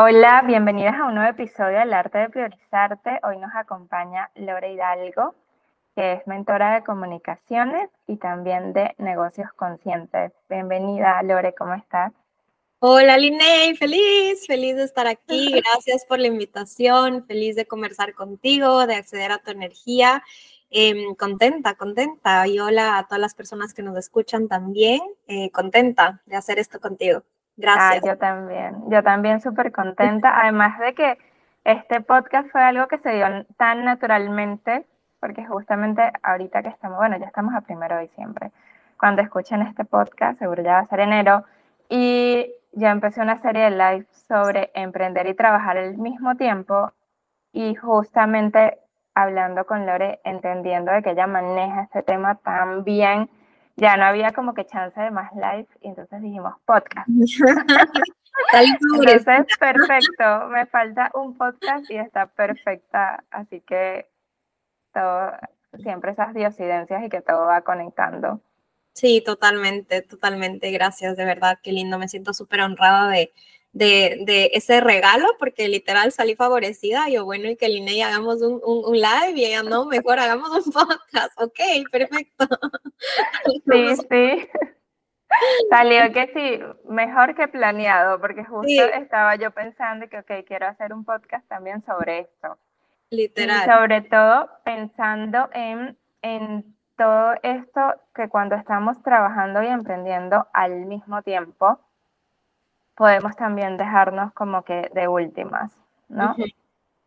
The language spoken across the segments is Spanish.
Hola, bienvenidas a un nuevo episodio del Arte de Priorizarte. Hoy nos acompaña Lore Hidalgo, que es mentora de comunicaciones y también de negocios conscientes. Bienvenida, Lore, ¿cómo estás? Hola, Linney, feliz, feliz de estar aquí. Gracias por la invitación, feliz de conversar contigo, de acceder a tu energía. Em, contenta, contenta. Y hola a todas las personas que nos escuchan también. Eh, contenta de hacer esto contigo. Gracias. yo también, yo también súper contenta. Además de que este podcast fue algo que se dio tan naturalmente, porque justamente ahorita que estamos, bueno, ya estamos a primero de diciembre. Cuando escuchen este podcast, seguro ya va a ser enero. Y ya empecé una serie de lives sobre emprender y trabajar al mismo tiempo. Y justamente hablando con Lore, entendiendo de que ella maneja este tema tan bien ya no había como que chance de más live y entonces dijimos podcast. entonces, perfecto, me falta un podcast y está perfecta, así que todo, siempre esas diosidencias y que todo va conectando. Sí, totalmente, totalmente, gracias, de verdad, qué lindo, me siento súper honrada de, de, ese regalo, porque literal salí favorecida. Yo, bueno, y que Linnea hagamos un, un, live y ella, no, mejor hagamos un podcast. Ok, perfecto. Sí, sí. Salió que sí, mejor que planeado, porque justo estaba yo pensando que, ok, quiero hacer un podcast también sobre esto. Literal. Y sobre todo pensando en, en todo esto que cuando estamos trabajando y emprendiendo al mismo tiempo, podemos también dejarnos como que de últimas, ¿no?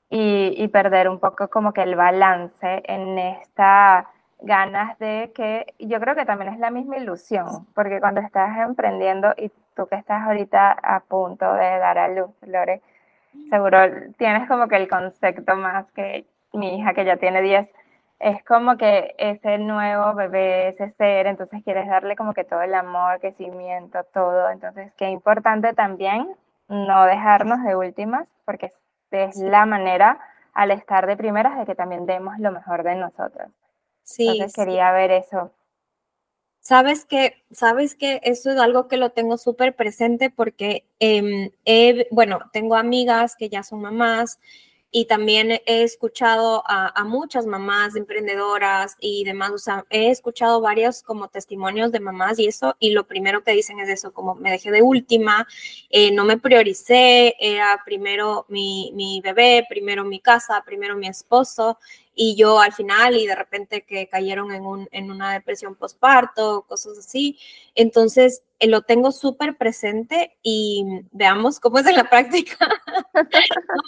y, y, perder un poco como que el balance en esta ganas de que, yo creo que también es la misma ilusión, porque cuando estás emprendiendo y tú que estás ahorita a punto de dar a luz, Lore, seguro tienes como que el concepto más que mi hija que ya tiene 10 es como que ese nuevo bebé, ese ser, entonces quieres darle como que todo el amor, crecimiento, todo. Entonces, qué importante también no dejarnos de últimas, porque es la manera al estar de primeras de que también demos lo mejor de nosotros. Sí. Entonces, quería ver eso. Sabes que, sabes que eso es algo que lo tengo súper presente porque, em, bueno, tengo amigas que ya son mamás y también he escuchado a, muchas mamás emprendedoras y demás, o sea, he escuchado varios como testimonios de mamás y eso, y lo primero que dicen es eso, como me dejé de última, eh, no me prioricé, era primero mi, mi bebé, primero mi casa, primero mi esposo, y yo al final y de repente que cayeron en, un, en una depresión postparto, cosas así. Entonces, eh, lo tengo súper presente y veamos cómo es en la práctica.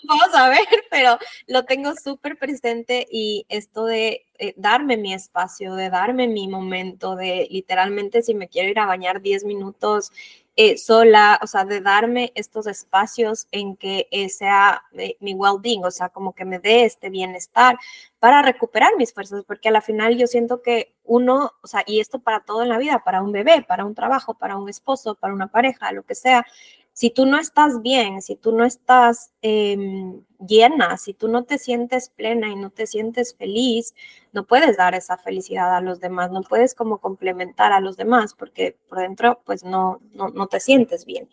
vamos a ver, pero lo tengo súper presente y esto de eh, darme mi espacio, de darme mi momento, de literalmente si me quiero ir a bañar 10 minutos eh, sola, o sea, de darme estos espacios en que eh, sea eh, mi well-being, o sea, como que me dé este bienestar para recuperar mis fuerzas, porque a la final yo siento que uno, o sea, y esto para todo en la vida, para un bebé, para un trabajo, para un esposo, para una pareja, lo que sea, si tú no estás bien, si tú no estás em, llena, si tú no te sientes plena y no te sientes feliz, no puedes dar esa felicidad a los demás, no puedes como complementar a los demás porque por dentro pues no, no, te sientes bien.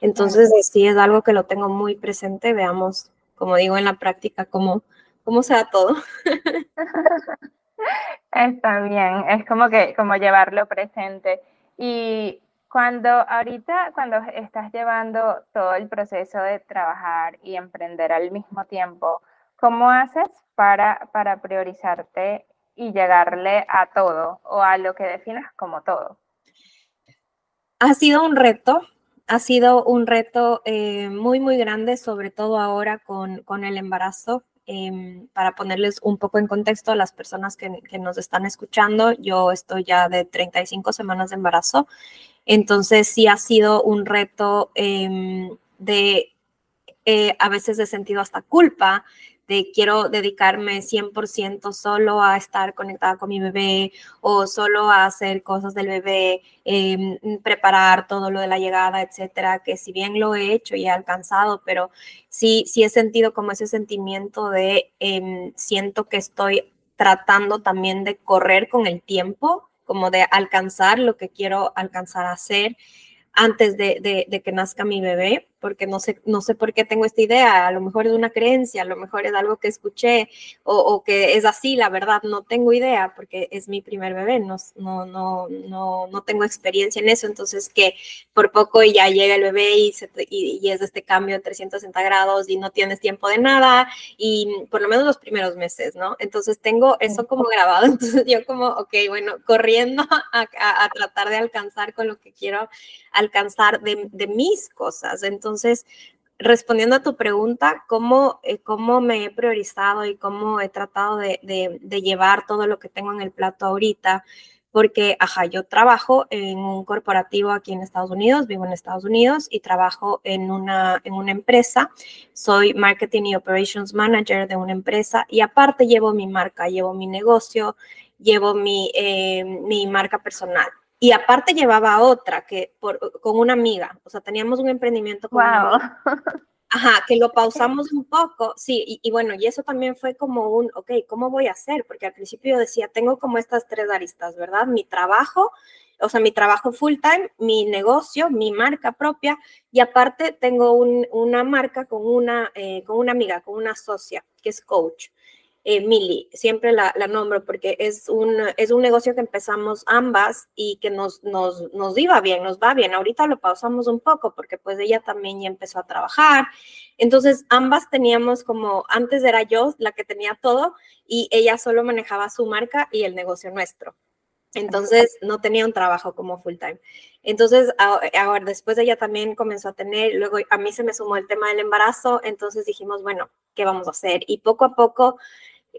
Entonces sí es algo que lo tengo muy presente, veamos, como digo en la práctica, cómo, cómo sea todo. Está bien, es como que como llevarlo presente. Y cuando ahorita, cuando estás llevando todo el proceso de trabajar y emprender al mismo tiempo, ¿cómo haces para, para priorizarte y llegarle a todo o a lo que definas como todo? Ha sido un reto, ha sido un reto eh, muy, muy grande, sobre todo ahora con, con el embarazo. Em, para ponerles un poco en contexto a las personas que, nos están escuchando, yo estoy ya de 35 semanas de embarazo entonces sí ha sido un reto em, de, eh, a veces he sentido hasta culpa de quiero dedicarme 100% solo a estar conectada con mi bebé o solo a hacer cosas del bebé, em, preparar todo lo de la llegada, etcétera, que si bien lo he hecho y he alcanzado, pero sí, sí he sentido como ese sentimiento de em, siento que estoy tratando también de correr con el tiempo como de alcanzar lo que quiero alcanzar a hacer antes de, que nazca mi bebé. Porque no sé, no sé por qué tengo esta idea, a lo mejor es una creencia, a lo mejor es algo que escuché o, que es así, la verdad, no tengo idea porque es mi primer bebé, no, no, no, no, no tengo experiencia en eso, entonces que por poco ya llega el bebé y, y, es este cambio de 360 grados y no tienes tiempo de nada y por lo menos los primeros meses, ¿no? Entonces tengo eso como grabado, entonces yo como, ok, bueno, corriendo a, a tratar de alcanzar con lo que quiero alcanzar de, de mis cosas. Entonces, respondiendo a tu pregunta, ¿cómo, eh, cómo me he priorizado y cómo he tratado de, de, llevar todo lo que tengo en el plato ahorita? Porque, ajá, yo trabajo en un corporativo aquí en Estados Unidos, vivo en Estados Unidos y trabajo en una, en una empresa. Soy Marketing y Operations Manager de una empresa y aparte llevo mi marca, llevo mi negocio, llevo mi, eh, mi marca personal. Y aparte llevaba otra que por, con una amiga, o sea, teníamos un emprendimiento con wow. Ajá, que lo pausamos un poco, sí, y, bueno, y eso también fue como un, ok, ¿cómo voy a hacer? Porque al principio yo decía, tengo como estas tres aristas, ¿verdad? Mi trabajo, o sea, mi trabajo full time, mi negocio, mi marca propia, y aparte tengo una marca con una, eh, con una amiga, con una socia, que es coach eh, Mili, siempre la, nombro porque es un, es un negocio que empezamos ambas y que nos, nos, nos iba bien, nos va bien. Ahorita lo pausamos un poco porque pues ella también ya empezó a trabajar. Entonces ambas teníamos como, antes era yo la que tenía todo y ella solo manejaba su marca y el negocio nuestro. Entonces no tenía un trabajo como full time. Entonces, ahora después ella también comenzó a tener, luego a mí se me sumó el tema del embarazo, entonces dijimos, bueno, ¿qué vamos a hacer? Y poco a poco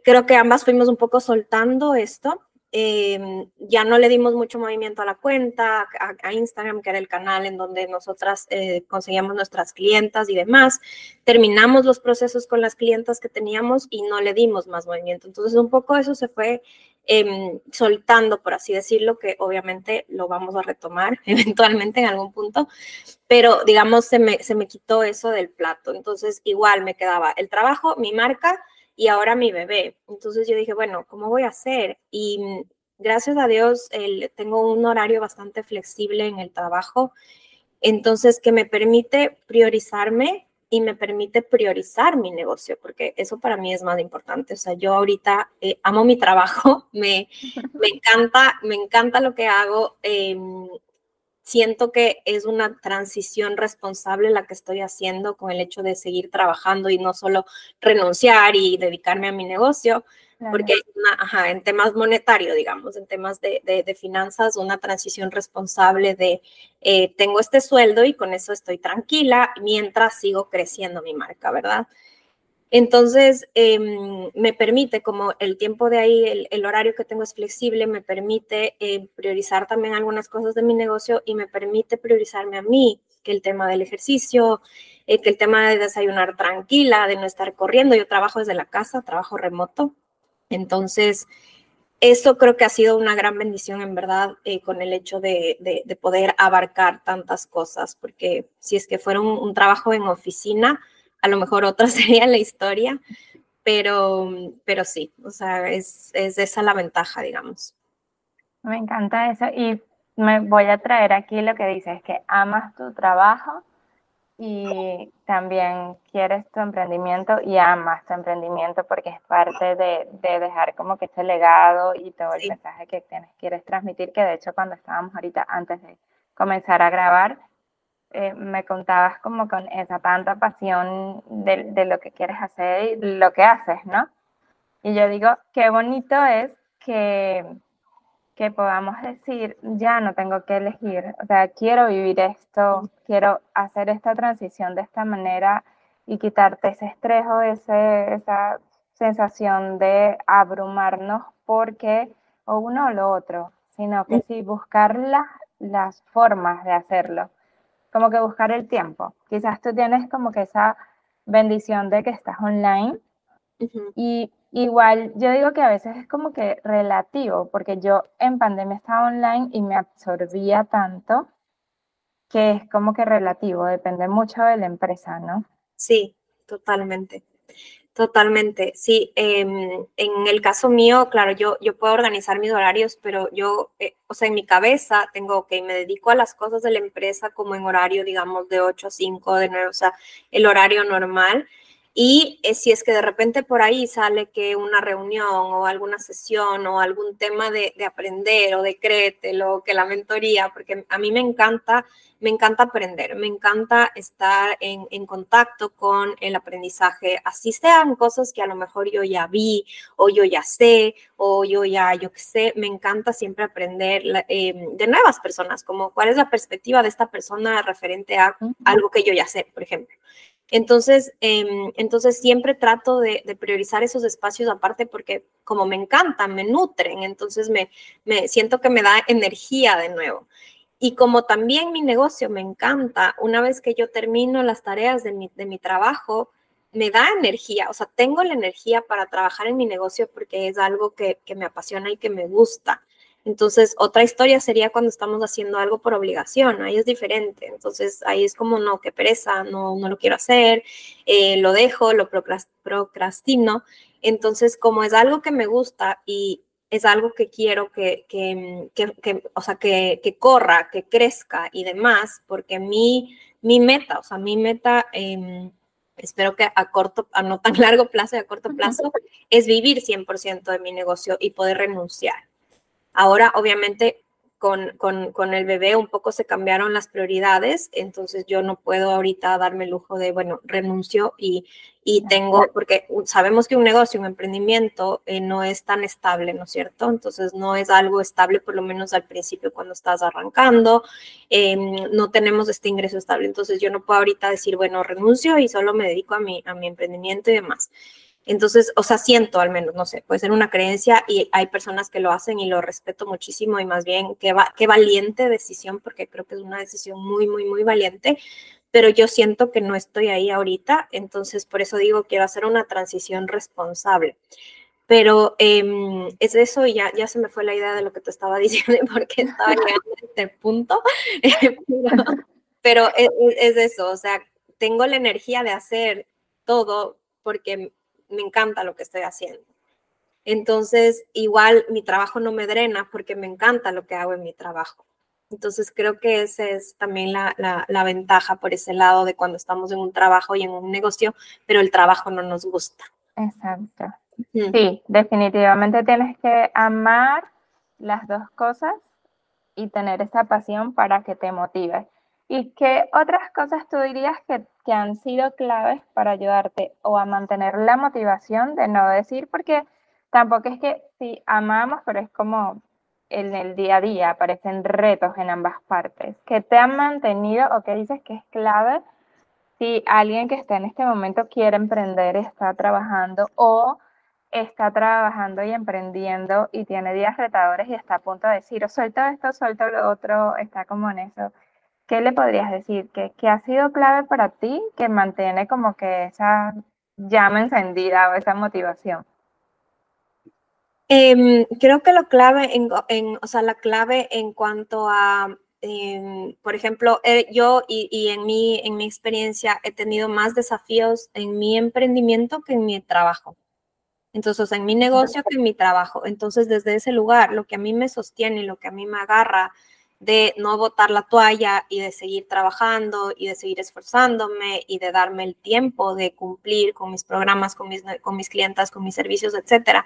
creo que ambas fuimos un poco soltando esto. Em, ya no le dimos mucho movimiento a la cuenta, a, Instagram, que era el canal en donde nosotras eh, conseguíamos nuestras clientas y demás. Terminamos los procesos con las clientas que teníamos y no le dimos más movimiento. Entonces, un poco eso se fue em, soltando, por así decirlo, que obviamente lo vamos a retomar eventualmente en algún punto, pero digamos, se me, se me quitó eso del plato. Entonces, igual me quedaba el trabajo, mi marca y ahora mi bebé. Entonces yo dije, bueno, ¿cómo voy a hacer? Y mm, gracias a Dios tengo un horario bastante flexible en el trabajo, entonces que me permite priorizarme y me permite priorizar mi negocio, porque eso para mí es más importante. O sea, yo ahorita eh, amo mi trabajo, me, me, encanta, me encanta lo que hago. Em, siento que es una transición responsable la que estoy haciendo con el hecho de seguir trabajando y no solo renunciar y dedicarme a mi negocio, porque ajá, en temas monetarios, digamos, en temas de, de, finanzas, una transición responsable de eh, tengo este sueldo y con eso estoy tranquila mientras sigo creciendo mi marca, ¿verdad? Entonces, em, me permite, como el tiempo de ahí, el, horario que tengo es flexible, me permite eh, priorizar también algunas cosas de mi negocio y me permite priorizarme a mí, que el tema del ejercicio, eh, que el tema de desayunar tranquila, de no estar corriendo. Yo trabajo desde la casa, trabajo remoto. Entonces, eso creo que ha sido una gran bendición, en verdad, eh, con el hecho de, de, poder abarcar tantas cosas, porque si es que fuera un trabajo en oficina, a lo mejor otra sería la historia, pero, pero sí, o sea, es, es esa la ventaja, digamos. Me encanta eso y me voy a traer aquí lo que dices, que amas tu trabajo y también quieres tu emprendimiento y amas tu emprendimiento porque es parte de, de dejar como que este legado y todo el mensaje que tienes, quieres transmitir, que de hecho cuando estábamos ahorita antes de comenzar a grabar, eh, me contabas como con esa tanta pasión de, lo que quieres hacer y lo que haces, ¿no? Y yo digo, qué bonito es que, que podamos decir, ya no tengo que elegir, o sea, quiero vivir esto, quiero hacer esta transición de esta manera y quitarte ese estrés o ese, esa sensación de abrumarnos porque o uno o lo otro, sino que sí buscar las formas de hacerlo como que buscar el tiempo. Quizás tú tienes como que esa bendición de que estás online y igual yo digo que a veces es como que relativo, porque yo en pandemia estaba online y me absorbía tanto que es como que relativo, depende mucho de la empresa, ¿no? Sí, totalmente. Totalmente, sí. Em, en el caso mío, claro, yo, yo puedo organizar mis horarios, pero yo, eh, o sea, en mi cabeza tengo, que me dedico a las cosas de la empresa como en horario, digamos, de 8 a 5, de 9, o sea, el horario normal. Y eh, si es que de repente por ahí sale que una reunión o alguna sesión o algún tema de, de aprender o de créetelo, o que la mentoría, porque a mí me encanta me encanta aprender, me encanta estar en, en, contacto con el aprendizaje, así sean cosas que a lo mejor yo ya vi o yo ya sé o yo ya, yo qué sé, me encanta siempre aprender eh, de nuevas personas, como cuál es la perspectiva de esta persona referente a algo que yo ya sé, por ejemplo. Entonces, eh, entonces siempre trato de, de, priorizar esos espacios aparte porque como me encantan, me nutren, entonces me, me siento que me da energía de nuevo. Y como también mi negocio me encanta, una vez que yo termino las tareas de mi, de mi trabajo, me da energía, o sea, tengo la energía para trabajar en mi negocio porque es algo que, que me apasiona y que me gusta. Entonces, otra historia sería cuando estamos haciendo algo por obligación, ahí es diferente. Entonces, ahí es como, no, qué pereza, no, no lo quiero hacer, eh, lo dejo, lo procrastino. Entonces, como es algo que me gusta y, es algo que quiero que, que, que, o sea, que, que, corra, que crezca y demás, porque mi, mi meta, o sea, mi meta, eh, espero que a corto, a no tan largo plazo y a corto plazo, es vivir 100% de mi negocio y poder renunciar. Ahora, obviamente, con, con, con, el bebé un poco se cambiaron las prioridades, entonces yo no puedo ahorita darme el lujo de, bueno, renuncio y, y tengo, porque sabemos que un negocio, un emprendimiento eh, no es tan estable, ¿no es cierto? Entonces no es algo estable, por lo menos al principio cuando estás arrancando, eh, no tenemos este ingreso estable, entonces yo no puedo ahorita decir, bueno, renuncio y solo me dedico a mi, a mi emprendimiento y demás. Entonces, o sea, siento al menos, no sé, puede ser una creencia y hay personas que lo hacen y lo respeto muchísimo y más bien qué, qué valiente decisión, porque creo que es una decisión muy, muy, muy valiente, pero yo siento que no estoy ahí ahorita, entonces por eso digo, quiero hacer una transición responsable. Pero eh, es eso y ya, ya se me fue la idea de lo que te estaba diciendo porque estaba llegando a este punto, pero, pero es, es eso, o sea, tengo la energía de hacer todo porque me encanta lo que estoy haciendo. Entonces, igual mi trabajo no me drena porque me encanta lo que hago en mi trabajo. Entonces, creo que esa es también la, la, ventaja por ese lado de cuando estamos en un trabajo y en un negocio, pero el trabajo no nos gusta. Exacto. Sí, definitivamente tienes que amar las dos cosas y tener esa pasión para que te motive. ¿Y qué otras cosas tú dirías que, que, han sido claves para ayudarte o a mantener la motivación de no decir? Porque tampoco es que sí amamos, pero es como en el día a día aparecen retos en ambas partes. ¿Qué te han mantenido o qué dices que es clave si alguien que está en este momento quiere emprender, está trabajando o está trabajando y emprendiendo y tiene días retadores y está a punto de decir, o suelto esto, suelto lo otro, está como en eso? ¿Qué le podrías decir? ¿Qué, ha sido clave para ti que mantiene como que esa llama encendida o esa motivación? Em, creo que lo clave, en, o sea, la clave en cuanto a, em, por ejemplo, eh, yo y, y, en, mi, en mi experiencia he tenido más desafíos en mi emprendimiento que en mi trabajo. Entonces, o sea, en mi negocio que en mi trabajo. Entonces, desde ese lugar, lo que a mí me sostiene lo que a mí me agarra de no botar la toalla y de seguir trabajando y de seguir esforzándome y de darme el tiempo de cumplir con mis programas, con mis, con mis clientas, con mis servicios, etcétera,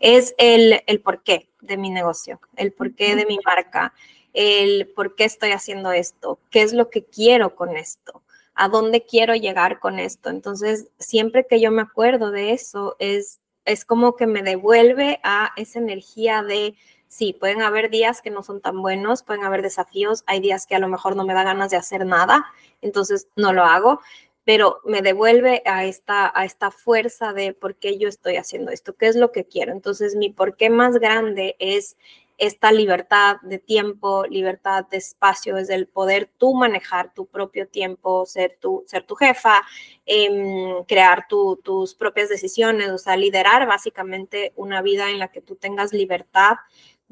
es el, el porqué de mi negocio, el porqué de mi marca, el por qué estoy haciendo esto, qué es lo que quiero con esto, a dónde quiero llegar con esto. Entonces, siempre que yo me acuerdo de eso, es, es como que me devuelve a esa energía de sí, pueden haber días que no son tan buenos, pueden haber desafíos, hay días que a lo mejor no me da ganas de hacer nada, entonces no lo hago, pero me devuelve a esta, a esta fuerza de por qué yo estoy haciendo esto, qué es lo que quiero. Entonces mi por qué más grande es esta libertad de tiempo, libertad de espacio, es el poder tú manejar tu propio tiempo, ser tu, ser tu jefa, em, crear tus propias decisiones, o sea, liderar básicamente una vida en la que tú tengas libertad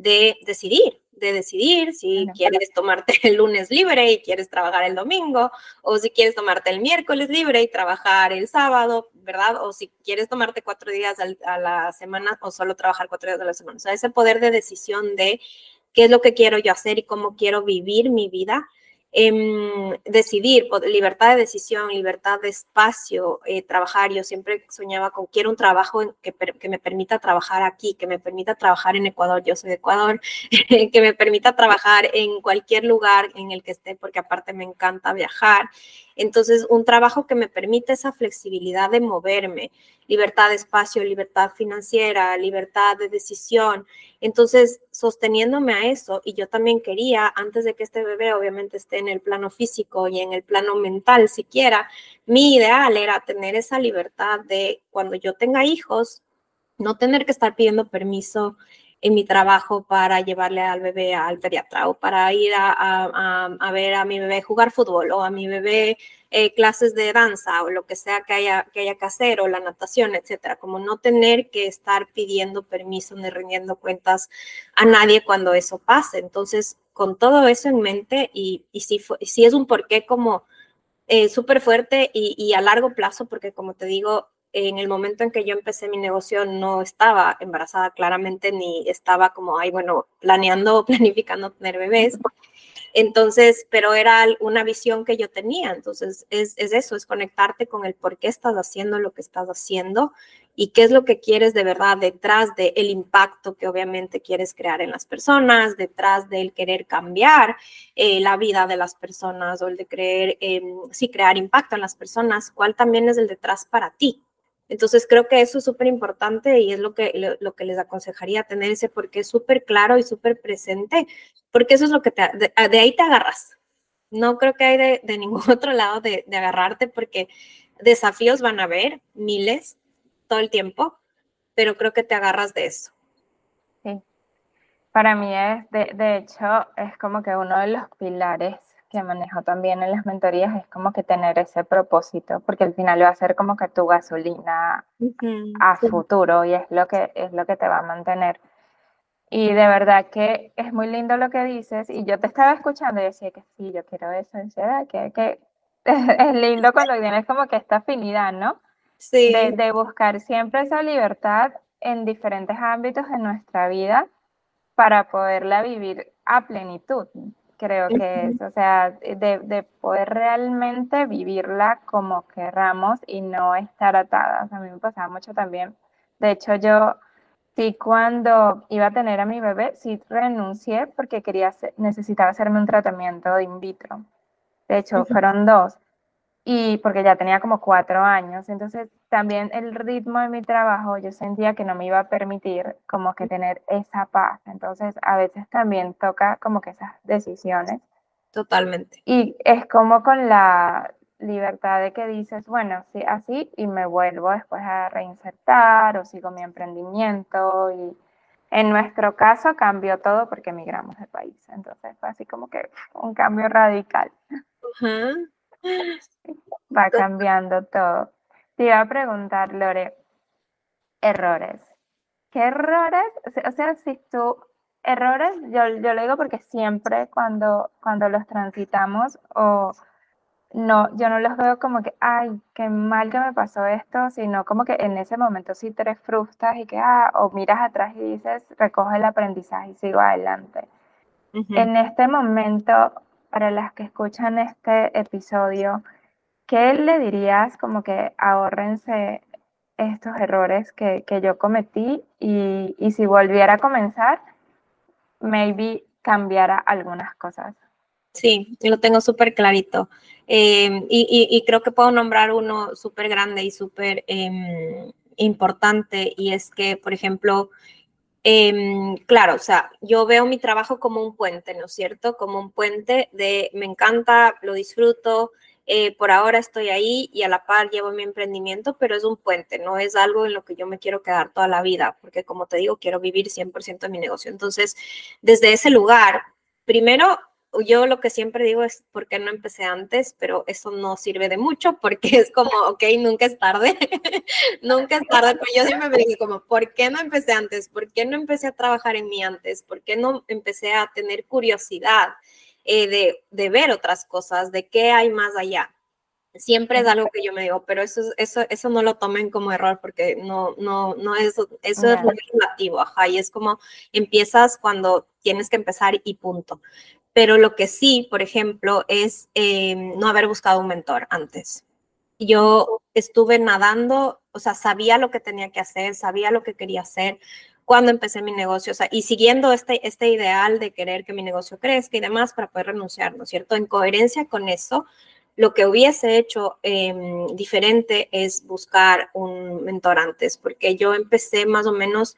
de decidir, de decidir si quieres tomarte el lunes libre y quieres trabajar el domingo, o si quieres tomarte el miércoles libre y trabajar el sábado, ¿verdad? O si quieres tomarte cuatro días a la semana o solo trabajar cuatro días a la semana. O sea, ese poder de decisión de qué es lo que quiero yo hacer y cómo quiero vivir mi vida Em, decidir, libertad de decisión, libertad de espacio, eh, trabajar. Yo siempre soñaba con, quiero un trabajo que, que, me permita trabajar aquí, que me permita trabajar en Ecuador, yo soy de Ecuador, que me permita trabajar en cualquier lugar en el que esté, porque aparte me encanta viajar. Entonces, un trabajo que me permita esa flexibilidad de moverme, libertad de espacio, libertad financiera, libertad de decisión. Entonces, sosteniéndome a eso, y yo también quería, antes de que este bebé obviamente esté en el plano físico y en el plano mental siquiera, mi ideal era tener esa libertad de cuando yo tenga hijos, no tener que estar pidiendo permiso en mi trabajo para llevarle al bebé al pediatra o para ir a, ver a mi bebé jugar fútbol o a mi bebé eh, clases de danza o lo que sea que haya, que haya que hacer o la natación, etcétera. Como no tener que estar pidiendo permiso ni rindiendo cuentas a nadie cuando eso pase. Entonces, con todo eso en mente y, y si, si es un porqué como eh, súper fuerte y, y a largo plazo, porque como te digo, en el momento en que yo empecé mi negocio no estaba embarazada claramente ni estaba como, ay, bueno, planeando, planificando tener bebés. Entonces, pero era una visión que yo tenía. Entonces, es, eso, es conectarte con el por qué estás haciendo lo que estás haciendo y qué es lo que quieres de verdad detrás del el impacto que obviamente quieres crear en las personas, detrás del querer cambiar eh, la vida de las personas o el de creer, sí, crear impacto en las personas, cuál también es el detrás para ti. Entonces creo que eso es súper importante y es lo que, lo, que les aconsejaría tener ese porque es súper claro y súper presente, porque eso es lo que te, de, ahí te agarras. No creo que hay de, ningún otro lado de, de, agarrarte porque desafíos van a haber, miles, todo el tiempo, pero creo que te agarras de eso. Sí, para mí es, de hecho, es como que uno de los pilares que manejo también en las mentorías es como que tener ese propósito, porque al final va a ser como que tu gasolina a futuro y es lo que es lo que te va a mantener. Y de verdad que es muy lindo lo que dices y yo te estaba escuchando y decía que sí, yo quiero eso, decía, que, que es lindo cuando tienes como que esta afinidad, ¿no? Sí. De, de buscar siempre esa libertad en diferentes ámbitos de nuestra vida para poderla vivir a plenitud, creo que es, o sea, de, de, poder realmente vivirla como querramos y no estar atadas. A mí me pasaba mucho también. De hecho, yo sí cuando iba a tener a mi bebé, sí renuncié porque quería, necesitaba hacerme un tratamiento de in vitro. De hecho, fueron dos y porque ya tenía como cuatro años, entonces también el ritmo de mi trabajo yo sentía que no me iba a permitir como que tener esa paz, entonces a veces también toca como que esas decisiones. Totalmente. Y es como con la libertad de que dices, bueno, sí, así y me vuelvo después a reinsertar o sigo mi emprendimiento y en nuestro caso cambió todo porque emigramos del país, entonces fue así como que un cambio radical. Va cambiando todo. Te iba a preguntar, Lore, errores. ¿Qué errores? O sea, si tú, errores, yo, yo lo digo porque siempre cuando, cuando los transitamos o no, yo no los veo como que, ay, qué mal que me pasó esto, sino como que en ese momento sí te frustras y que, ah, o miras atrás y dices, recoge el aprendizaje y sigo adelante. En este momento, para las que escuchan este episodio, ¿qué le dirías como que ahorrense estos errores que, que yo cometí y, y, si volviera a comenzar, maybe cambiara algunas cosas? Sí, lo tengo súper clarito. Em, y, y, creo que puedo nombrar uno súper grande y súper eh, importante y es que, por ejemplo, Em, claro, o sea, yo veo mi trabajo como un puente, ¿no es cierto? Como un puente de me encanta, lo disfruto, eh, por ahora estoy ahí y a la par llevo mi emprendimiento, pero es un puente, no es algo en lo que yo me quiero quedar toda la vida, porque como te digo, quiero vivir 100% de mi negocio. Entonces, desde ese lugar, primero yo lo que siempre digo es, ¿por qué no empecé antes? Pero eso no sirve de mucho porque es como, ok, nunca es tarde, nunca es tarde, pero yo siempre me digo como, ¿por qué no empecé antes? ¿Por qué no empecé a trabajar en mí antes? ¿Por qué no empecé a tener curiosidad eh, de, de ver otras cosas, de qué hay más allá? Siempre es algo que yo me digo, pero eso, eso, eso no lo tomen como error porque no, no, no es, eso es relativo, ajá, y es como empiezas cuando tienes que empezar y punto. Pero lo que sí, por ejemplo, es em, no haber buscado un mentor antes. Yo estuve nadando, o sea, sabía lo que tenía que hacer, sabía lo que quería hacer cuando empecé mi negocio, o sea, y siguiendo este, este ideal de querer que mi negocio crezca y demás para poder renunciar, ¿no es cierto? En coherencia con eso, lo que hubiese hecho em, diferente es buscar un mentor antes, porque yo empecé más o menos,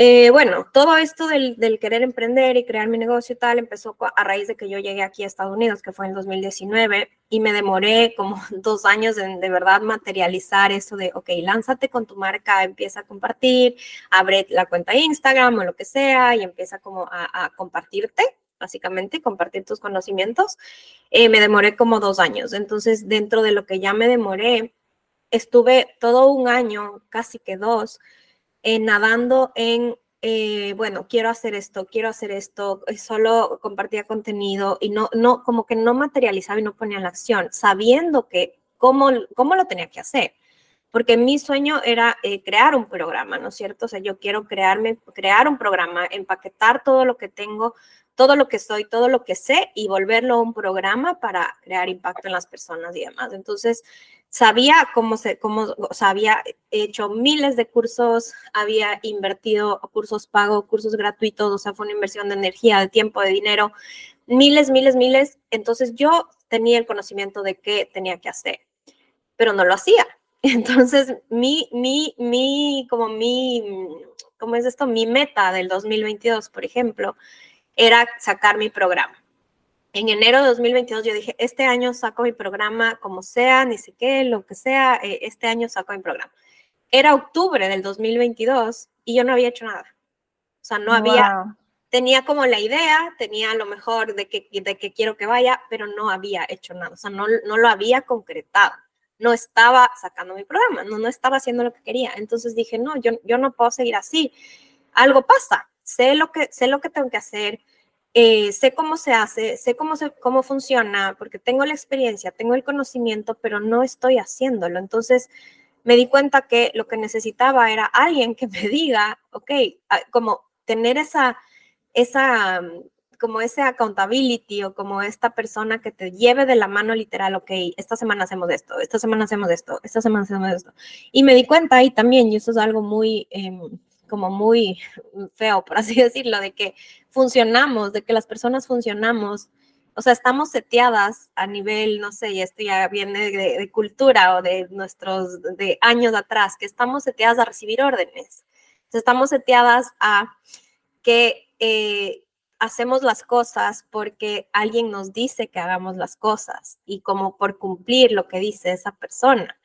eh, bueno, todo esto del, querer emprender y crear mi negocio y tal empezó a raíz de que yo llegué aquí a Estados Unidos, que fue en 2019, y me demoré como dos años en de verdad materializar eso de, ok, lánzate con tu marca, empieza a compartir, abre la cuenta de Instagram o lo que sea y empieza como a compartirte básicamente, compartir tus conocimientos, eh, me demoré como dos años. Entonces, dentro de lo que ya me demoré, estuve todo un año, casi que dos, eh, nadando en, eh, bueno, quiero hacer esto, quiero hacer esto, solo compartía contenido y no, no, como que no materializaba y no ponía en la acción, sabiendo que cómo, cómo lo tenía que hacer porque mi sueño era crear un programa, ¿no es cierto? O sea, yo quiero crearme, crear un programa, empaquetar todo lo que tengo, todo lo que soy, todo lo que sé y volverlo un programa para crear impacto en las personas y demás. Entonces, sabía cómo se, cómo, o sea, había hecho miles de cursos, había invertido cursos pago, cursos gratuitos, o sea, fue una inversión de energía, de tiempo, de dinero, miles, miles, miles. Entonces, yo tenía el conocimiento de qué tenía que hacer, pero no lo hacía. Entonces, mi, mi, mi, como mi, ¿cómo es esto? Mi meta del 2022, por ejemplo, era sacar mi programa. En enero de 2022 yo dije, este año saco mi programa como sea, ni sé qué, lo que sea, eh, este año saco mi programa. Era octubre del 2022 y yo no había hecho nada. O sea, no había, tenía como la idea, tenía lo mejor de que, de que quiero que vaya, pero no había hecho nada. O sea, no, no lo había concretado. No estaba sacando mi programa, no, no estaba haciendo lo que quería. Entonces dije, no, yo, yo no puedo seguir así. Algo pasa sé lo que, sé lo que tengo que hacer, eh, sé cómo se hace, sé cómo, se, cómo funciona, porque tengo la experiencia, tengo el conocimiento, pero no estoy haciéndolo. Entonces me di cuenta que lo que necesitaba era alguien que me diga, ok, como tener esa, esa, como ese accountability o como esta persona que te lleve de la mano literal, ok, esta semana hacemos esto, esta semana hacemos esto, esta semana hacemos esto. Y me di cuenta ahí también, y eso es algo muy... Em, como muy feo, por así decirlo, de que funcionamos, de que las personas funcionamos, o sea, estamos seteadas a nivel, no sé, y esto ya viene de, cultura o de nuestros, de años atrás, que estamos seteadas a recibir órdenes. estamos seteadas a que eh, hacemos las cosas porque alguien nos dice que hagamos las cosas y como por cumplir lo que dice esa persona.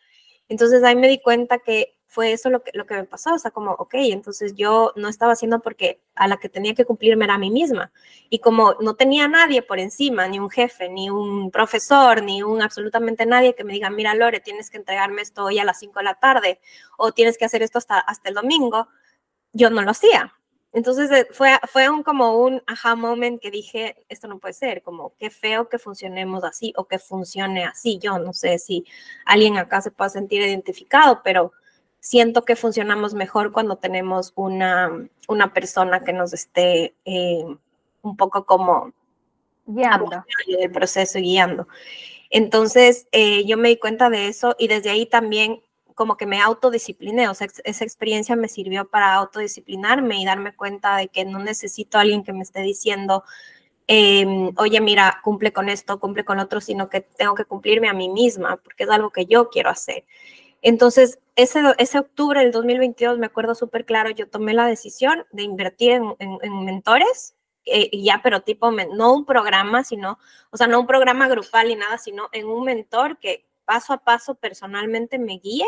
Entonces ahí me di cuenta que fue eso lo que, lo que me pasó, o sea, como, ok, entonces yo no estaba haciendo porque a la que tenía que cumplirme era a mí misma. Y como no tenía nadie por encima, ni un jefe, ni un profesor, ni un absolutamente nadie que me diga, mira, Lore, tienes que entregarme esto hoy a las 5 de la tarde o tienes que hacer esto hasta, hasta el domingo, yo no lo hacía. Entonces eh, fue, fue un, como un aha moment que dije, esto no puede ser, como qué feo que funcionemos así o que funcione así. Yo no sé si alguien acá se pueda sentir identificado, pero siento que funcionamos mejor cuando tenemos una, una persona que nos esté eh, un poco como guiando el proceso y guiando. Entonces, eh, yo me di cuenta de eso y desde ahí también como que me autodiscipliné, o sea, esa experiencia me sirvió para autodisciplinarme y darme cuenta de que no necesito a alguien que me esté diciendo, em, oye, mira, cumple con esto, cumple con otro, sino que tengo que cumplirme a mí misma, porque es algo que yo quiero hacer. Entonces, ese, ese octubre del 2022, me acuerdo súper claro, yo tomé la decisión de invertir en, mentores, eh, ya, pero tipo, no un programa, sino, o sea, no un programa grupal y nada, sino en un mentor que paso a paso personalmente me guíe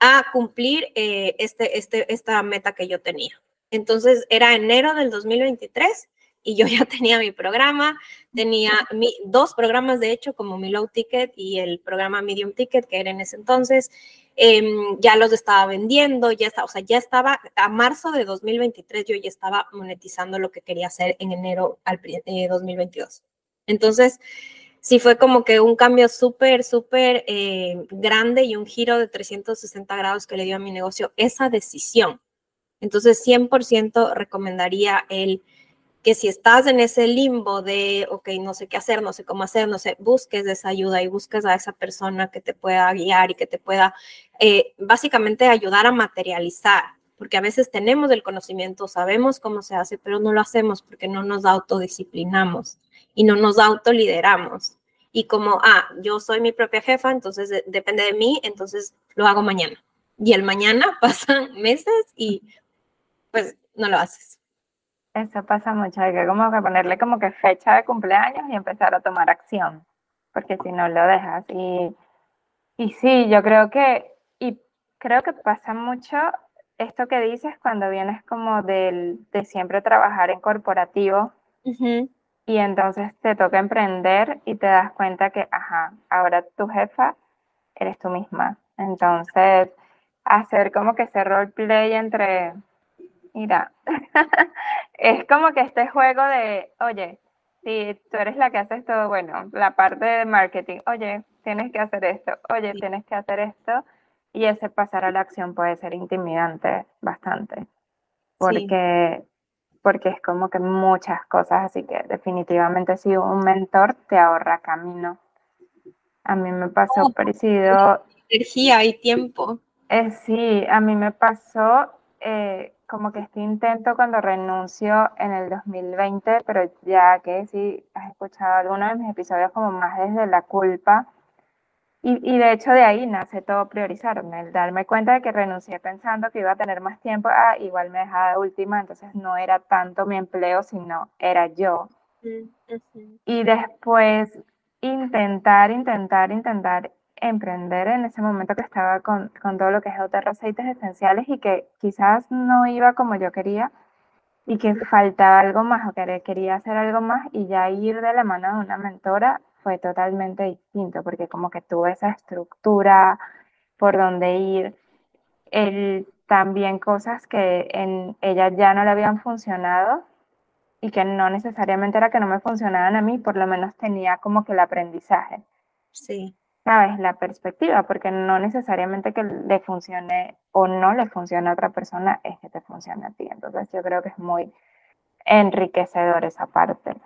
a cumplir eh, este, este, esta meta que yo tenía. Entonces, era enero del 2023 y yo ya tenía mi programa, tenía mi, dos programas de hecho, como mi low ticket y el programa medium ticket, que era en ese entonces, em, ya los estaba vendiendo, ya estaba, o sea, ya estaba, a marzo de 2023 yo ya estaba monetizando lo que quería hacer en enero al 2022. Eh, Entonces, sí fue como que un cambio súper, súper eh, grande y un giro de 360 grados que le dio a mi negocio esa decisión. Entonces, 100% recomendaría el que si estás en ese limbo de, ok, no sé qué hacer, no sé cómo hacer, no sé, busques esa ayuda y busques a esa persona que te pueda guiar y que te pueda eh, básicamente ayudar a materializar, porque a veces tenemos el conocimiento, sabemos cómo se hace, pero no lo hacemos porque no nos autodisciplinamos y no nos autolideramos. Y como, ah, yo soy mi propia jefa, entonces depende de mí, entonces lo hago mañana. Y el mañana pasan meses y pues no lo haces. Eso pasa mucho, hay que como que ponerle como que fecha de cumpleaños y empezar a tomar acción, porque si no lo dejas. Y, y sí, yo creo que, y creo que pasa mucho esto que dices cuando vienes como del, de siempre trabajar en corporativo y entonces te toca emprender y te das cuenta que, ajá, ahora tu jefa eres tú misma. Entonces, hacer como que ese roleplay entre Mira, es como que este juego de, oye, si tú eres la que haces todo, bueno, la parte de marketing, oye, tienes que hacer esto, oye, tienes que hacer esto, y ese pasar a la acción puede ser intimidante bastante, porque, porque es como que muchas cosas, así que definitivamente si un mentor te ahorra camino. A mí me pasó oh, parecido. Energía y tiempo. Eh, sí, a mí me pasó eh, como que este intento cuando renuncio en el 2020, pero ya que si has escuchado alguno de mis episodios como más desde la culpa, y, y, de hecho de ahí nace todo priorizarme, el darme cuenta de que renuncié pensando que iba a tener más tiempo, ah, igual me dejaba de última, entonces no era tanto mi empleo, sino era yo. Y después intentar, intentar, intentar emprender en ese momento que estaba con, con todo lo que es otros aceites esenciales y que quizás no iba como yo quería y que faltaba algo más o que quería hacer algo más y ya ir de la mano de una mentora fue totalmente distinto porque como que tuve esa estructura por donde ir, el, también cosas que en ella ya no le habían funcionado y que no necesariamente era que no me funcionaban a mí, por lo menos tenía como que el aprendizaje. Sí. ¿Sabes? La perspectiva, porque no necesariamente que le funcione o no le funcione a otra persona es que te funcione a ti. Entonces yo creo que es muy enriquecedor esa parte.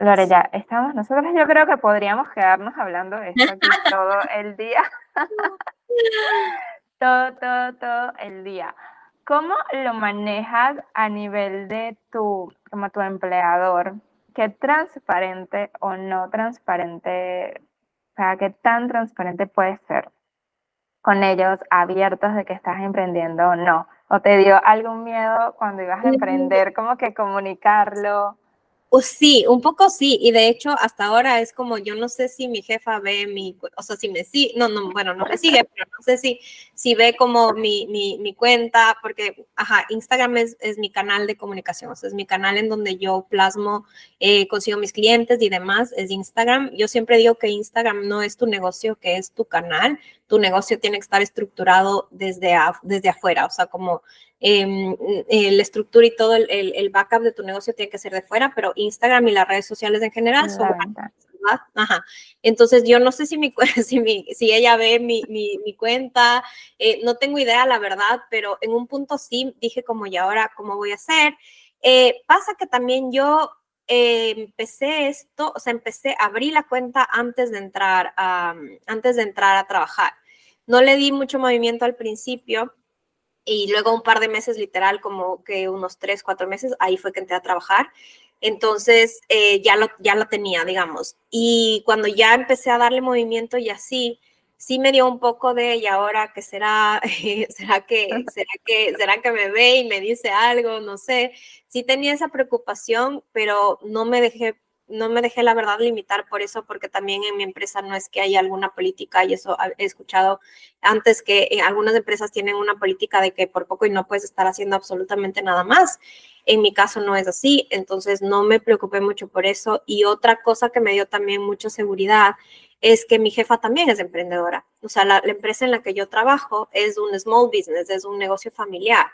Lore, ya estamos, nosotros yo creo que podríamos quedarnos hablando de esto aquí todo el día. todo, todo, todo el día. ¿Cómo lo manejas a nivel de tu, como tu empleador? ¿Qué transparente o no transparente sea, qué tan transparente puedes ser con ellos, abiertos de que estás emprendiendo o no. ¿O te dio algún miedo cuando ibas a emprender, como que comunicarlo? Pues sí, un poco sí, y de hecho hasta ahora es como yo no sé si mi jefa ve mi, o sea, si me sigue, no, no, bueno, no me sigue, pero no sé si, si ve como mi, mi, mi cuenta, porque, ajá, Instagram es, es, mi canal de comunicación, o sea, es mi canal en donde yo plasmo, eh, consigo mis clientes y demás, es Instagram. Yo siempre digo que Instagram no es tu negocio, que es tu canal, tu negocio tiene que estar estructurado desde, desde afuera, o sea, como Em, eh, la estructura y todo el, el, backup de tu negocio tiene que ser de fuera, pero Instagram y las redes sociales en general son Ajá. Entonces, yo no sé si, mi, si, mi, si ella ve mi, mi, mi cuenta, eh, no tengo idea, la verdad, pero en un punto sí dije como, ¿y ahora cómo voy a hacer? Eh, pasa que también yo empecé esto, o sea, empecé, abrí la cuenta antes de entrar a, antes de entrar a trabajar. No le di mucho movimiento al principio, y luego un par de meses, literal, como que unos tres, cuatro meses, ahí fue que entré a trabajar. Entonces eh, ya, lo, ya lo tenía, digamos. Y cuando ya empecé a darle movimiento y así, sí me dio un poco de, ¿y ahora qué será? ¿Será que, será que, será que me ve y me dice algo? No sé. Sí tenía esa preocupación, pero no me dejé no me dejé la verdad limitar por eso, porque también en mi empresa no es que haya alguna política, y eso he escuchado antes que en algunas empresas tienen una política de que por poco y no puedes estar haciendo absolutamente nada más. En mi caso no es así, entonces no me preocupé mucho por eso. Y otra cosa que me dio también mucha seguridad es que mi jefa también es emprendedora. O sea, la, la empresa en la que yo trabajo es un small business, es un negocio familiar.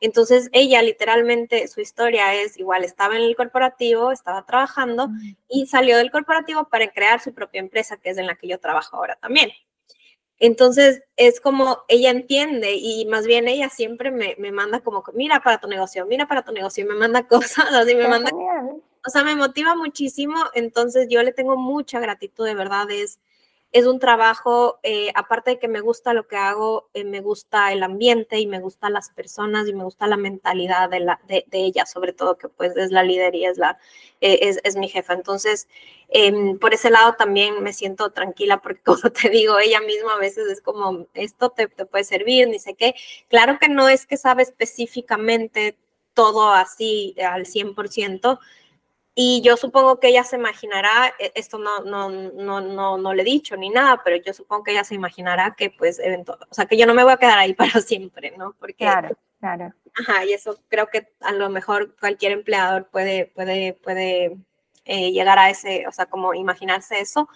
Entonces ella literalmente, su historia es igual, estaba en el corporativo, estaba trabajando y salió del corporativo para crear su propia empresa, que es en la que yo trabajo ahora también. Entonces es como ella entiende y más bien ella siempre me, me manda como, mira para tu negocio, mira para tu negocio, y me manda cosas, así me manda, o sea, me motiva muchísimo, entonces yo le tengo mucha gratitud, de verdad, es es un trabajo, eh, aparte de que me gusta lo que hago, eh, me gusta el ambiente y me gustan las personas y me gusta la mentalidad de, la, de, ella, sobre todo que pues es la líder y es, la, eh, es, es, mi jefa. Entonces, em, por ese lado también me siento tranquila porque como te digo, ella misma a veces es como, esto te, te puede servir, ni sé qué. Claro que no es que sabe específicamente todo así al 100%, y yo supongo que ella se imaginará, e, esto no, no, no, no, no le he dicho ni nada, pero yo supongo que ella se imaginará que pues, o sea, que yo no me voy a quedar ahí para siempre, ¿no? Porque, claro, claro. Ajá, y eso creo que a lo mejor cualquier empleador puede, puede, puede eh, llegar a ese, o sea, como imaginarse eso,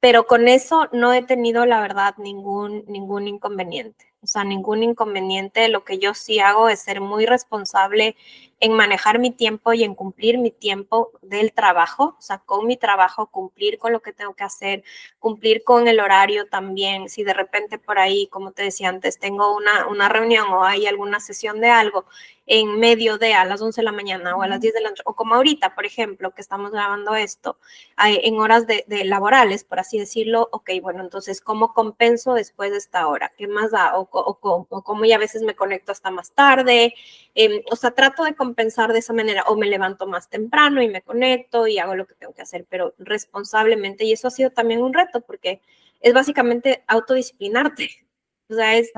pero con eso no he tenido, la verdad, ningún, ningún inconveniente. O sea, ningún inconveniente. Lo que yo sí hago es ser muy responsable en manejar mi tiempo y en cumplir mi tiempo del trabajo, o sea, con mi trabajo, cumplir con lo que tengo que hacer, cumplir con el horario también. Si de repente por ahí, como te decía antes, tengo una, una reunión o hay alguna sesión de algo en medio de a las 11 de la mañana o a las 10 de la noche, o como ahorita, por ejemplo, que estamos grabando esto, en horas de, laborales, por así decirlo, ok, bueno, entonces, ¿cómo compenso después de esta hora? ¿Qué más da? O, o, o, cómo ya a veces me conecto hasta más tarde, em, o sea, trato de compensar de esa manera, o me levanto más temprano y me conecto y hago lo que tengo que hacer, pero responsablemente, y eso ha sido también un reto, porque es básicamente autodisciplinarte, o sea, es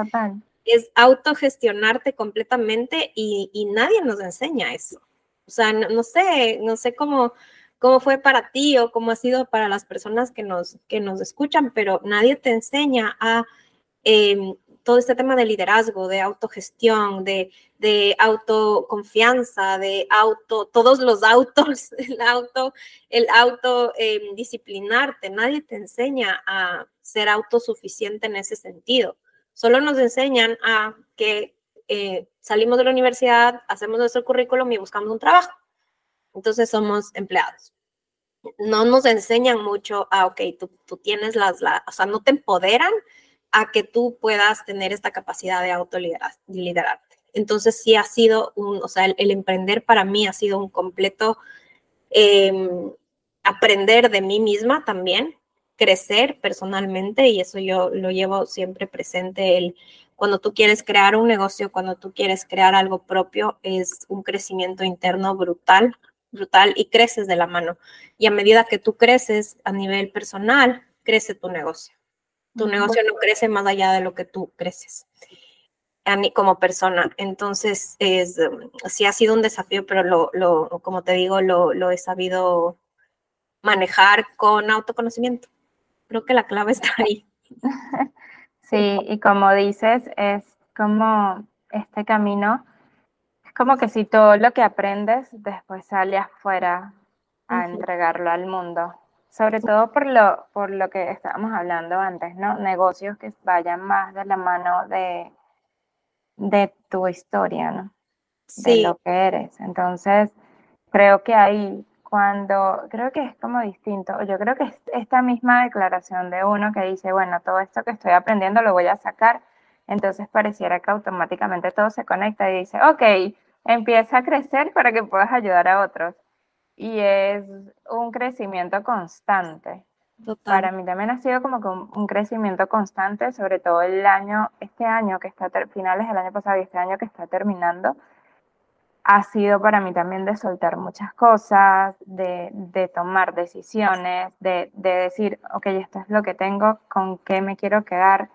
es autogestionarte completamente y, nadie nos enseña eso. O sea, no, sé, no sé cómo, cómo fue para ti o cómo ha sido para las personas que nos, que nos escuchan, pero nadie te enseña a em, todo este tema de liderazgo, de autogestión, de, de autoconfianza, de auto, todos los autos, el auto, el auto em, disciplinarte. Nadie te enseña a ser autosuficiente en ese sentido. Solo nos enseñan a que eh, salimos de la universidad, hacemos nuestro currículum y buscamos un trabajo. Entonces somos empleados. No nos enseñan mucho a, ok, tú, tú tienes las, la, o sea, no te empoderan a que tú puedas tener esta capacidad de autoliderarte. Entonces sí ha sido un, o sea, el, emprender para mí ha sido un completo em, aprender de mí misma también, crecer personalmente y eso yo lo llevo siempre presente. El, cuando tú quieres crear un negocio, cuando tú quieres crear algo propio, es un crecimiento interno brutal, brutal y creces de la mano. Y a medida que tú creces a nivel personal, crece tu negocio. Tu negocio no crece más allá de lo que tú creces a mí como persona. Entonces, es, sí ha sido un desafío, pero lo, lo como te digo, lo, lo he sabido manejar con autoconocimiento creo que la clave está ahí. Sí, y como dices, es como este camino, es como que si todo lo que aprendes después sale afuera a entregarlo al mundo, sobre todo por lo, por lo que estábamos hablando antes, ¿no? Negocios que vayan más de la mano de, de tu historia, ¿no? Sí. De lo que eres. Entonces, creo que ahí cuando creo que es como distinto, yo creo que es esta misma declaración de uno que dice, bueno, todo esto que estoy aprendiendo lo voy a sacar, entonces pareciera que automáticamente todo se conecta y dice, ok, empieza a crecer para que puedas ayudar a otros. Y es un crecimiento constante. Para mí también ha sido como un, un, crecimiento constante, sobre todo el año, este año que está, finales del año pasado y este año que está terminando, ha sido para mí también de soltar muchas cosas, de, de tomar decisiones, de, de, decir, ok, esto es lo que tengo, con qué me quiero quedar,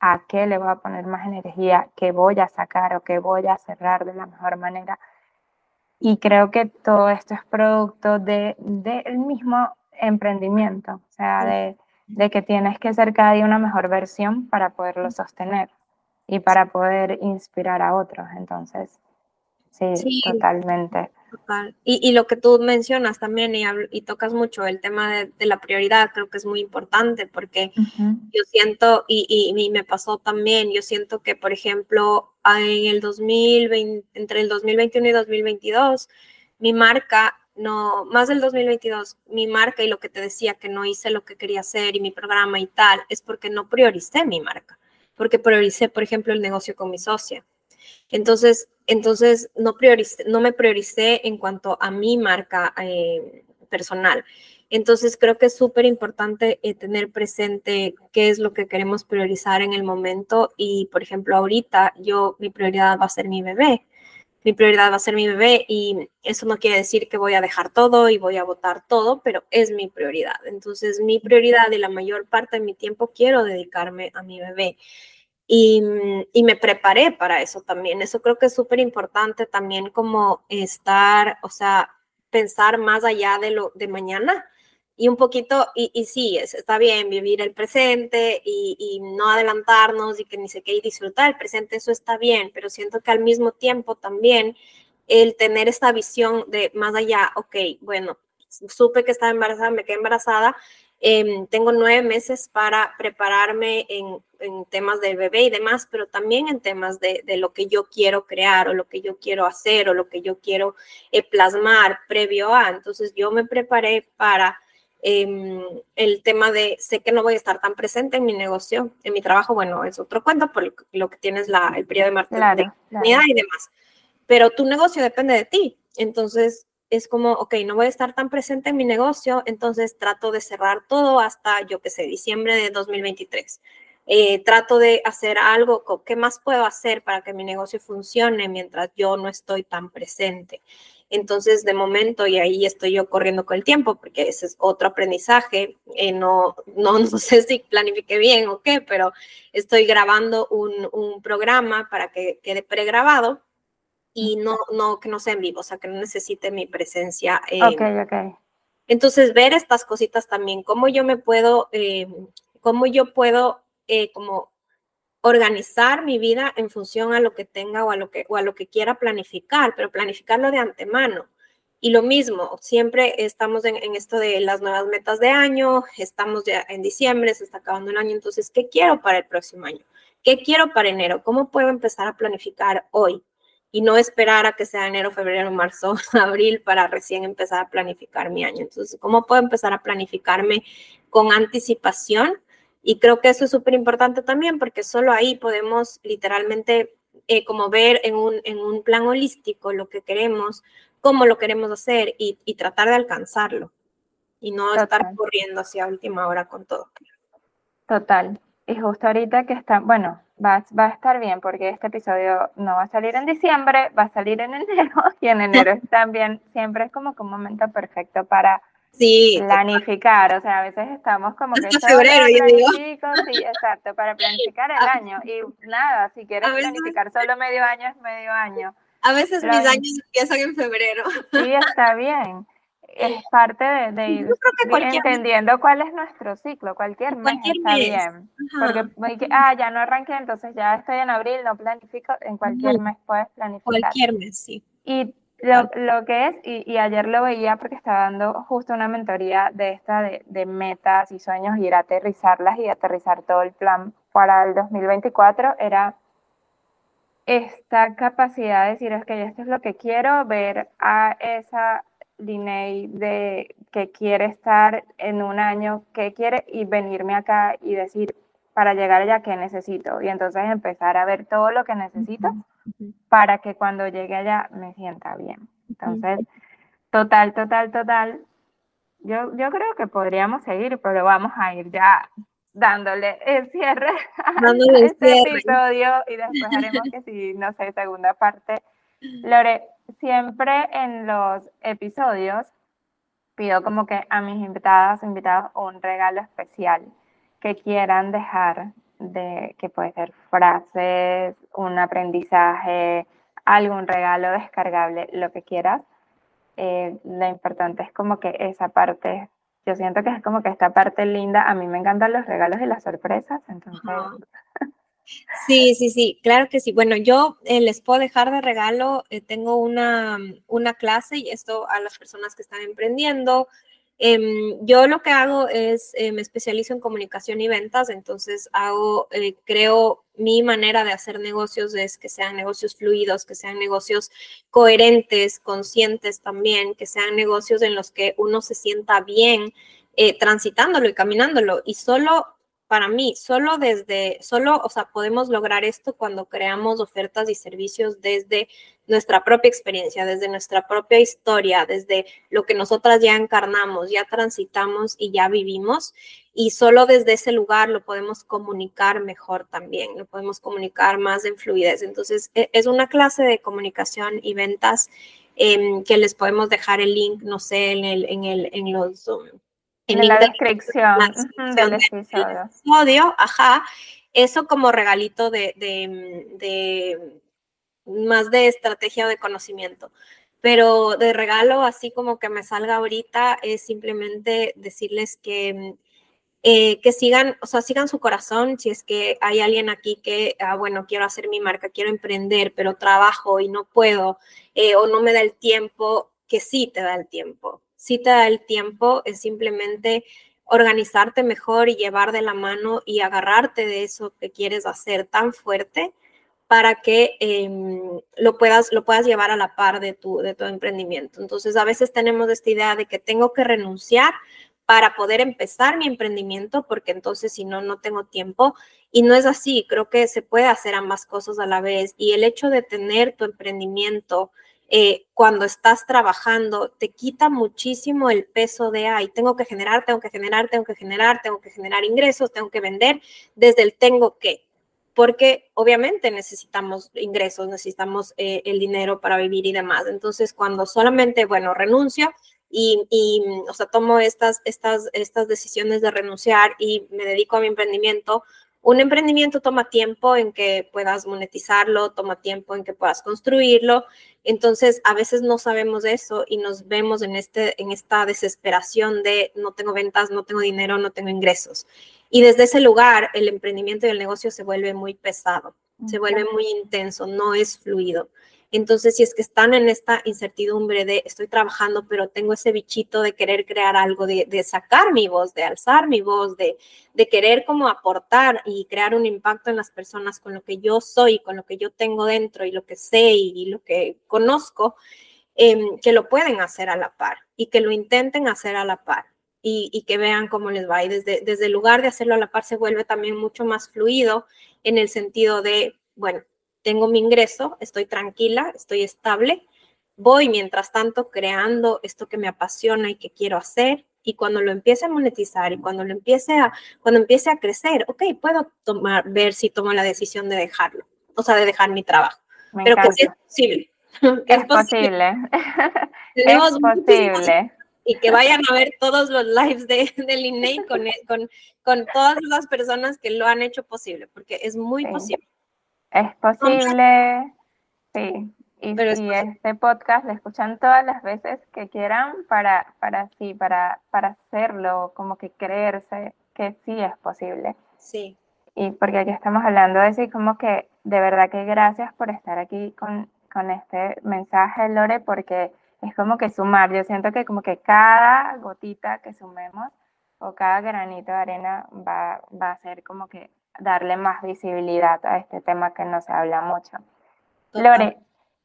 a qué le voy a poner más energía, qué voy a sacar o qué voy a cerrar de la mejor manera. Y creo que todo esto es producto del de, mismo emprendimiento, o sea, de, de que tienes que ser cada día una mejor versión para poderlo sostener y para poder inspirar a otros. Entonces, Sí, totalmente. Y, lo que tú mencionas también y, tocas mucho el tema de, la prioridad, creo que es muy importante porque yo siento, y, y, me pasó también, yo siento que, por ejemplo, en el 2020, entre el 2021 y 2022, mi marca, no, más del 2022, mi marca y lo que te decía que no hice lo que quería hacer y mi programa y tal, es porque no prioricé mi marca, porque prioricé, por ejemplo, el negocio con mi socia. Entonces, entonces no, prioricé, no me prioricé en cuanto a mi marca eh, personal. Entonces creo que es súper importante eh, tener presente qué es lo que queremos priorizar en el momento y, por ejemplo, ahorita yo, mi prioridad va a ser mi bebé. Mi prioridad va a ser mi bebé y eso no quiere decir que voy a dejar todo y voy a votar todo, pero es mi prioridad. Entonces, mi prioridad y la mayor parte de mi tiempo quiero dedicarme a mi bebé. Y, y, me preparé para eso también. Eso creo que es súper importante también como estar, o sea, pensar más allá de lo de mañana y un poquito, y, y sí, es, está bien vivir el presente y, y, no adelantarnos y que ni sé qué, y disfrutar el presente, eso está bien, pero siento que al mismo tiempo también el tener esta visión de más allá, ok, bueno, supe que estaba embarazada, me quedé embarazada, Em, tengo nueve meses para prepararme en, temas del bebé y demás, pero también en temas de, lo que yo quiero crear o lo que yo quiero hacer o lo que yo quiero eh, plasmar previo a. Entonces yo me preparé para em, el tema de, sé que no voy a estar tan presente en mi negocio, en mi trabajo, bueno, es otro cuento por lo que tienes la, el periodo de maternidad y demás, pero tu negocio depende de ti. Entonces, es como, ok, no voy a estar tan presente en mi negocio, entonces trato de cerrar todo hasta, yo qué sé, diciembre de 2023. Eh, trato de hacer algo, ¿qué más puedo hacer para que mi negocio funcione mientras yo no estoy tan presente? Entonces, de momento, y ahí estoy yo corriendo con el tiempo, porque ese es otro aprendizaje, eh, no, no, no, sé si planifique bien o qué, pero estoy grabando un, un programa para que quede pregrabado y no, no, que no sea en vivo, o sea, que no necesite mi presencia. Eh, ok, ok. Entonces, ver estas cositas también, cómo yo me puedo, eh, cómo yo puedo eh, como organizar mi vida en función a lo que tenga o a lo que, o a lo que quiera planificar, pero planificarlo de antemano. Y lo mismo, siempre estamos en, en, esto de las nuevas metas de año, estamos ya en diciembre, se está acabando el año, entonces, ¿qué quiero para el próximo año? ¿Qué quiero para enero? ¿Cómo puedo empezar a planificar hoy? y no esperar a que sea enero, febrero, marzo, abril para recién empezar a planificar mi año. Entonces, ¿cómo puedo empezar a planificarme con anticipación? Y creo que eso es súper importante también porque solo ahí podemos literalmente eh, como ver en un, en un plan holístico lo que queremos, cómo lo queremos hacer y, y tratar de alcanzarlo y no estar corriendo hacia última hora con todo. Total. Y justo ahorita que está, bueno, va, va, a estar bien porque este episodio no va a salir en diciembre, va a salir en enero y en enero también siempre es como que un momento perfecto para sí, planificar, o sea, a veces estamos como que... febrero, yo digo. Sí, exacto, para planificar el año y nada, si quieres planificar solo medio año es medio año. A veces mis años empiezan en febrero. Sí, está bien es parte de, ir entendiendo cuál es nuestro ciclo, cualquier mes está bien. Porque, ah, ya no arranqué, entonces ya estoy en abril, no planifico, en cualquier mes puedes planificar. Cualquier mes, sí. Y lo, lo que es, y, y, ayer lo veía porque estaba dando justo una mentoría de esta de, de metas y sueños y ir a aterrizarlas y aterrizar todo el plan para el 2024, era esta capacidad de decir, es que esto es lo que quiero, ver a esa Linney de que quiere estar en un año, que quiere y venirme acá y decir para llegar allá qué necesito y entonces empezar a ver todo lo que necesito para que cuando llegue allá me sienta bien. Entonces, total, total, total. Yo, yo creo que podríamos seguir, pero vamos a ir ya dándole el cierre a este episodio y después haremos que si, no sé, segunda parte. Lore, siempre en los episodios pido como que a mis invitadas o invitados un regalo especial que quieran dejar de que puede ser frases, un aprendizaje, algún regalo descargable, lo que quieras. Eh, lo importante es como que esa parte, yo siento que es como que esta parte linda, a mí me encantan los regalos y las sorpresas, entonces Sí, sí, sí, claro que sí. Bueno, yo eh, les puedo dejar de regalo, eh, tengo una, una clase y esto a las personas que están emprendiendo, Em, yo lo que hago es, eh, me especializo en comunicación y ventas, entonces hago, eh, creo, mi manera de hacer negocios es que sean negocios fluidos, que sean negocios coherentes, conscientes también, que sean negocios en los que uno se sienta bien eh, transitándolo y caminándolo. Y solo para mí, solo desde, solo, o sea, podemos lograr esto cuando creamos ofertas y servicios desde nuestra propia experiencia, desde nuestra propia historia, desde lo que nosotras ya encarnamos, ya transitamos y ya vivimos. Y solo desde ese lugar lo podemos comunicar mejor también, lo podemos comunicar más en fluidez. Entonces, e, es una clase de comunicación y ventas em, que les podemos dejar el link, no sé, en, el, en, el, en los en, la descripción, del episodio. Ajá, eso como regalito de, de, más de estrategia de conocimiento. Pero de regalo, así como que me salga ahorita, es simplemente decirles que, eh, que sigan, o sea, sigan su corazón. Si es que hay alguien aquí que, ah, bueno, quiero hacer mi marca, quiero emprender, pero trabajo y no puedo, eh, o no me da el tiempo, que sí te da el tiempo si te da el tiempo, es simplemente organizarte mejor y llevar de la mano y agarrarte de eso que quieres hacer tan fuerte para que em, lo, puedas, lo puedas llevar a la par de tu, de tu emprendimiento. Entonces, a veces tenemos esta idea de que tengo que renunciar para poder empezar mi emprendimiento, porque entonces si no, no tengo tiempo. Y no es así, creo que se puede hacer ambas cosas a la vez. Y el hecho de tener tu emprendimiento eh, cuando estás trabajando, te quita muchísimo el peso de, ay, tengo que generar, tengo que generar, tengo que generar, tengo que generar ingresos, tengo que vender, desde el tengo que, porque obviamente necesitamos ingresos, necesitamos eh, el dinero para vivir y demás. Entonces, cuando solamente, bueno, renuncio y, y, o sea, tomo estas, estas, estas decisiones de renunciar y me dedico a mi emprendimiento, un emprendimiento toma tiempo en que puedas monetizarlo, toma tiempo en que puedas construirlo. Entonces, a veces no sabemos eso y nos vemos en, este, en esta desesperación de no tengo ventas, no tengo dinero, no tengo ingresos. Y desde ese lugar, el emprendimiento y el negocio se vuelve muy pesado, se vuelve muy intenso, no es fluido. Entonces, si es que están en esta incertidumbre de estoy trabajando, pero tengo ese bichito de querer crear algo, de, sacar mi voz, de alzar mi voz, de, de, querer como aportar y crear un impacto en las personas con lo que yo soy, con lo que yo tengo dentro y lo que sé y, lo que conozco, em, que lo pueden hacer a la par y que lo intenten hacer a la par. Y, que vean cómo les va. Y desde, desde el lugar de hacerlo a la par se vuelve también mucho más fluido en el sentido de, bueno, tengo mi ingreso, estoy tranquila, estoy estable, voy mientras tanto creando esto que me apasiona y que quiero hacer y cuando lo empiece a monetizar y cuando lo empiece a cuando empiece a crecer, ok, puedo tomar ver si tomo la decisión de dejarlo, o sea, de dejar mi trabajo. Pero que sí es posible. es, posible. es posible. Y que vayan a ver todos los lives de, de con, con, con todas las personas que lo han hecho posible, porque es muy posible. Es posible, sí. Y, Pero este podcast lo escuchan todas las veces que quieran para, para sí, para, para hacerlo, como que creerse que sí es posible. Sí. Y porque aquí estamos hablando de eso como que de verdad que gracias por estar aquí con, con este mensaje, Lore, porque es como que sumar. Yo siento que como que cada gotita que sumemos o cada granito de arena va, va a ser como que darle más visibilidad a este tema que no se habla mucho. Lore,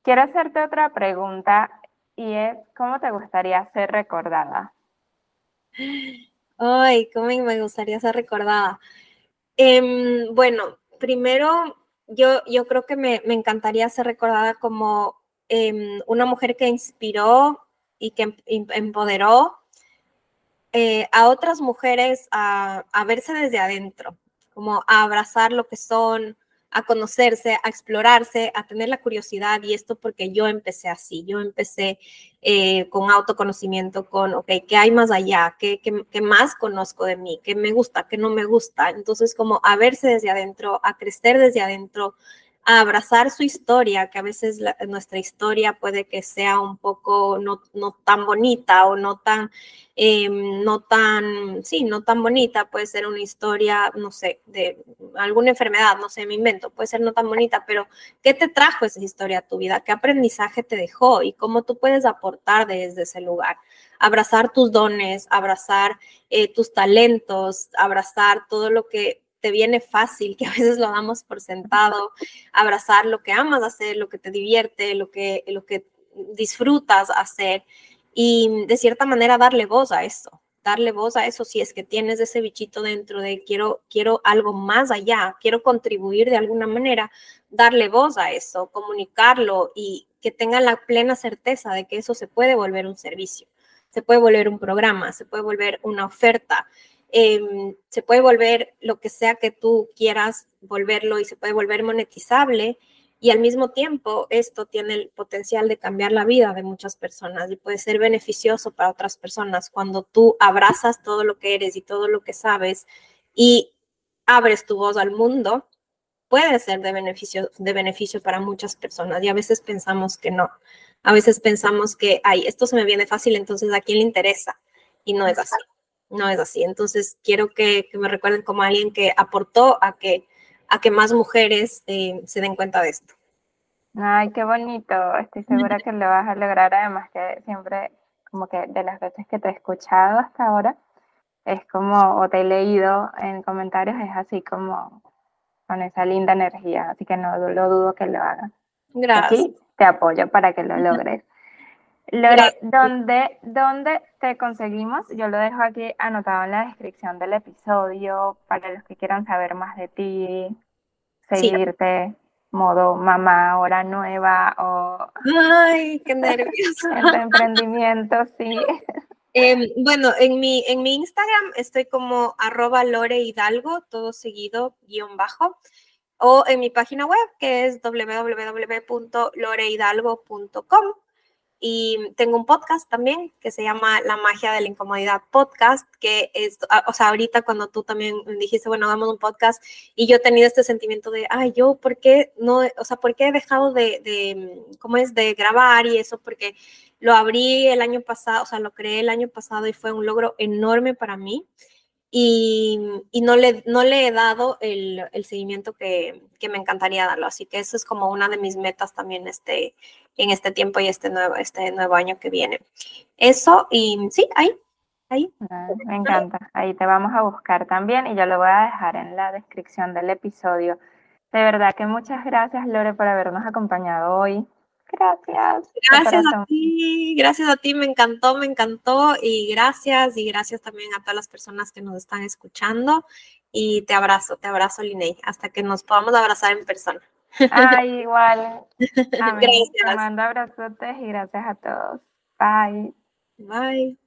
quiero hacerte otra pregunta y es, ¿cómo te gustaría ser recordada? Ay, ¿cómo me gustaría ser recordada? Em, bueno, primero, yo, yo creo que me, encantaría ser recordada como em, una mujer que inspiró y que em, empoderó eh, a otras mujeres a, a verse desde adentro, como a abrazar lo que son, a conocerse, a explorarse, a tener la curiosidad y esto porque yo empecé así, yo empecé eh, con autoconocimiento, con, ok, ¿qué hay más allá? ¿Qué, ¿Qué, más conozco de mí? ¿Qué me gusta? ¿Qué no me gusta? Entonces, como a verse desde adentro, a crecer desde adentro, abrazar su historia, que a veces nuestra historia puede que sea un poco no, no tan bonita o no tan, em, no tan, sí, no tan bonita, puede ser una historia, no sé, de alguna enfermedad, no sé, me invento, puede ser no tan bonita, pero ¿qué te trajo esa historia a tu vida? ¿Qué aprendizaje te dejó y cómo tú puedes aportar desde ese lugar? Abrazar tus dones, abrazar eh, tus talentos, abrazar todo lo que te viene fácil, que a veces lo damos por sentado, abrazar lo que amas hacer, lo que te divierte, lo que, lo que disfrutas hacer y de cierta manera darle voz a eso, darle voz a eso si es que tienes ese bichito dentro de quiero, quiero algo más allá, quiero contribuir de alguna manera, darle voz a eso, comunicarlo y que tenga la plena certeza de que eso se puede volver un servicio, se puede volver un programa, se puede volver una oferta, Em, se puede volver lo que sea que tú quieras volverlo y se puede volver monetizable. Y al mismo tiempo, esto tiene el potencial de cambiar la vida de muchas personas y puede ser beneficioso para otras personas cuando tú abrazas todo lo que eres y todo lo que sabes y abres tu voz al mundo, puede ser de beneficio, de beneficio para muchas personas. Y a veces pensamos que no. A veces pensamos que, ay, esto se me viene fácil, entonces a quién le interesa. Y no es así no es así. Entonces, quiero que, me recuerden como alguien que aportó a que, a que más mujeres eh, se den cuenta de esto. Ay, qué bonito. Estoy segura que lo vas a lograr. Además que siempre, como que de las veces que te he escuchado hasta ahora, es como, o te he leído en comentarios, es así como con esa linda energía. Así que no lo dudo que lo hagas. Gracias. te apoyo para que lo logres. Lore, ¿dónde, ¿dónde te conseguimos? Yo lo dejo aquí anotado en la descripción del episodio para los que quieran saber más de ti, seguirte, modo mamá, hora nueva o... ¡Ay, qué nervioso! en emprendimiento, sí. Em, bueno, en mi, en mi Instagram estoy como arroba Lore Hidalgo, todo seguido, guion bajo, o en mi página web que es www.lorehidalgo.com. Y tengo un podcast también que se llama La magia de la incomodidad podcast, que es, ah, o sea, ahorita cuando tú también dijiste, bueno, hagamos un podcast, y yo he tenido este sentimiento de, ay, yo, ¿por qué no, o sea, por qué he dejado de, de, ¿cómo es?, de grabar y eso, porque lo abrí el año pasado, o sea, lo creé el año pasado y fue un logro enorme para mí y, no, le, no le he dado el, seguimiento que, me encantaría darlo. Así que eso es como una de mis metas también este, en este tiempo y este nuevo, este nuevo año que viene. Eso y sí, ahí, ahí. Ah, me encanta. Ahí te vamos a buscar también y yo lo voy a dejar en la descripción del episodio. De verdad que muchas gracias, Lore, por habernos acompañado hoy. Gracias. Gracias a ti, gracias a ti, me encantó, me encantó y gracias y gracias también a todas las personas que nos están escuchando y te abrazo, te abrazo, Liney, hasta que nos podamos abrazar en persona. Ay, igual. Gracias. Te mando abrazotes y gracias a todos. Bye. Bye.